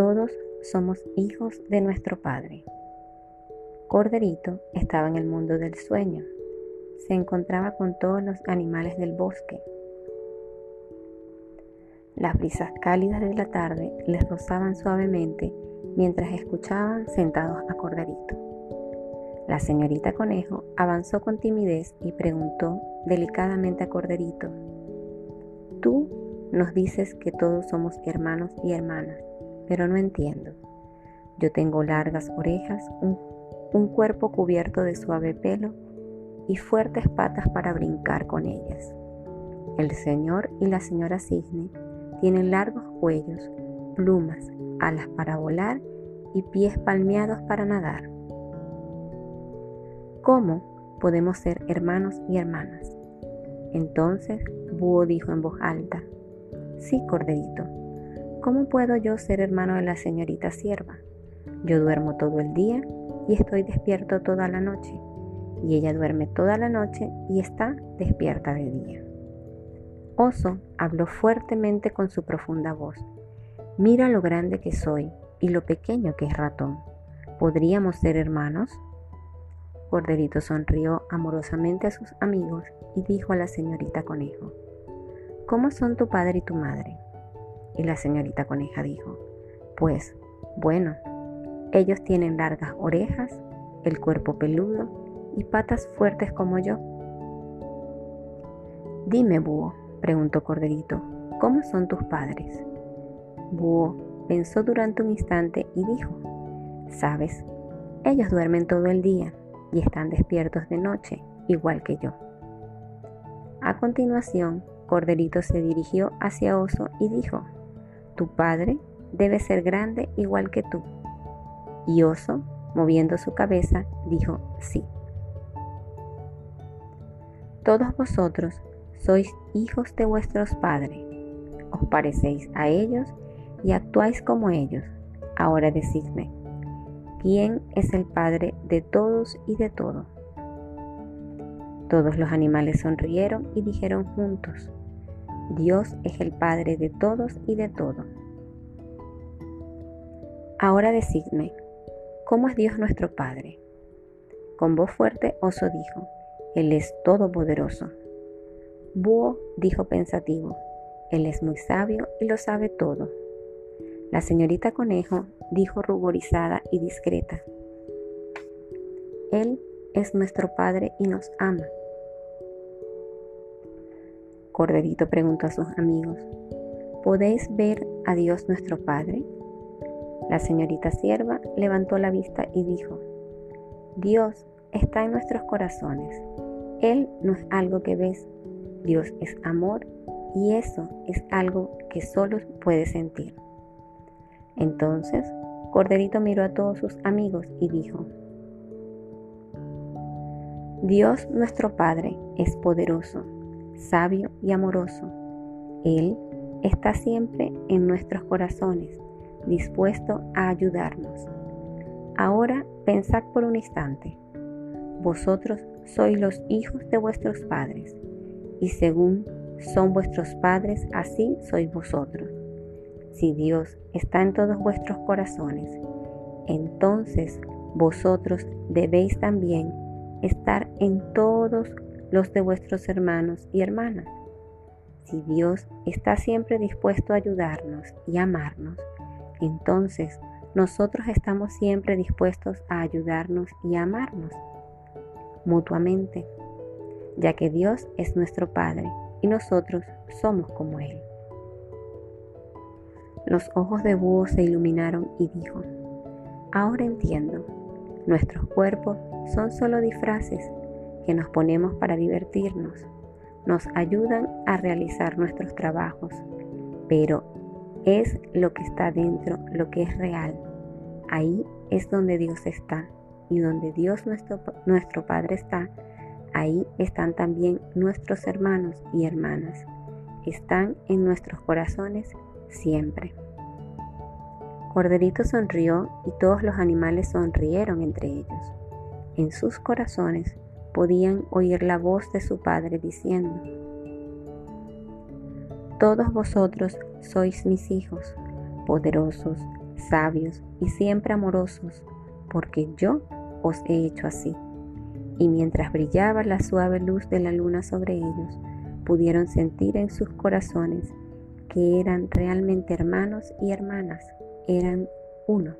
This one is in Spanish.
Todos somos hijos de nuestro Padre. Corderito estaba en el mundo del sueño. Se encontraba con todos los animales del bosque. Las brisas cálidas de la tarde les rozaban suavemente mientras escuchaban sentados a Corderito. La señorita Conejo avanzó con timidez y preguntó delicadamente a Corderito, Tú nos dices que todos somos hermanos y hermanas, pero no entiendo. Yo tengo largas orejas, un, cuerpo cubierto de suave pelo y fuertes patas para brincar con ellas. El señor y la señora cisne tienen largos cuellos, plumas, alas para volar y pies palmeados para nadar. ¿Cómo podemos ser hermanos y hermanas? Entonces Búho dijo en voz alta, Sí, Corderito, ¿cómo puedo yo ser hermano de la señorita sierva? Yo duermo todo el día y estoy despierto toda la noche, y ella duerme toda la noche y está despierta de día. Oso habló fuertemente con su profunda voz. Mira lo grande que soy y lo pequeño que es ratón. ¿Podríamos ser hermanos? Corderito sonrió amorosamente a sus amigos y dijo a la señorita Conejo, ¿Cómo son tu padre y tu madre? Y la señorita Coneja dijo, Pues, bueno, ellos tienen largas orejas, el cuerpo peludo y patas fuertes como yo. Dime, Búho, preguntó Corderito, ¿cómo son tus padres? Búho pensó durante un instante y dijo, Sabes, ellos duermen todo el día y están despiertos de noche, igual que yo. A continuación, Corderito se dirigió hacia Oso y dijo, Tu padre debe ser grande igual que tú. Y Oso, moviendo su cabeza, dijo, Sí. Todos vosotros sois hijos de vuestros padres, os parecéis a ellos y actuáis como ellos. Ahora decidme, ¿quién es el Padre de todos y de todo? Todos los animales sonrieron y dijeron juntos, Dios es el Padre de todos y de todo. Ahora decidme, ¿cómo es Dios nuestro Padre? Con voz fuerte Oso dijo, Él es todopoderoso. Búho dijo pensativo, Él es muy sabio y lo sabe todo. La señorita Conejo dijo ruborizada y discreta, Él es nuestro Padre y nos ama. Corderito preguntó a sus amigos, ¿podéis ver a Dios nuestro Padre? La señorita sierva levantó la vista y dijo, Dios está en nuestros corazones. Él no es algo que ves, Dios es amor y eso es algo que solo puedes sentir. Entonces, Corderito miró a todos sus amigos y dijo, Dios nuestro Padre es poderoso sabio y amoroso. Él está siempre en nuestros corazones, dispuesto a ayudarnos. Ahora pensad por un instante. Vosotros sois los hijos de vuestros padres, y según son vuestros padres, así sois vosotros. Si Dios está en todos vuestros corazones, entonces vosotros debéis también estar en todos los de vuestros hermanos y hermanas. Si Dios está siempre dispuesto a ayudarnos y amarnos, entonces nosotros estamos siempre dispuestos a ayudarnos y amarnos mutuamente, ya que Dios es nuestro Padre y nosotros somos como Él. Los ojos de Búho se iluminaron y dijo, ahora entiendo, nuestros cuerpos son solo disfraces que nos ponemos para divertirnos. Nos ayudan a realizar nuestros trabajos, pero es lo que está dentro, lo que es real. Ahí es donde Dios está y donde Dios nuestro, nuestro Padre está, ahí están también nuestros hermanos y hermanas. Están en nuestros corazones siempre. Corderito sonrió y todos los animales sonrieron entre ellos. En sus corazones podían oír la voz de su padre diciendo, Todos vosotros sois mis hijos, poderosos, sabios y siempre amorosos, porque yo os he hecho así. Y mientras brillaba la suave luz de la luna sobre ellos, pudieron sentir en sus corazones que eran realmente hermanos y hermanas, eran uno.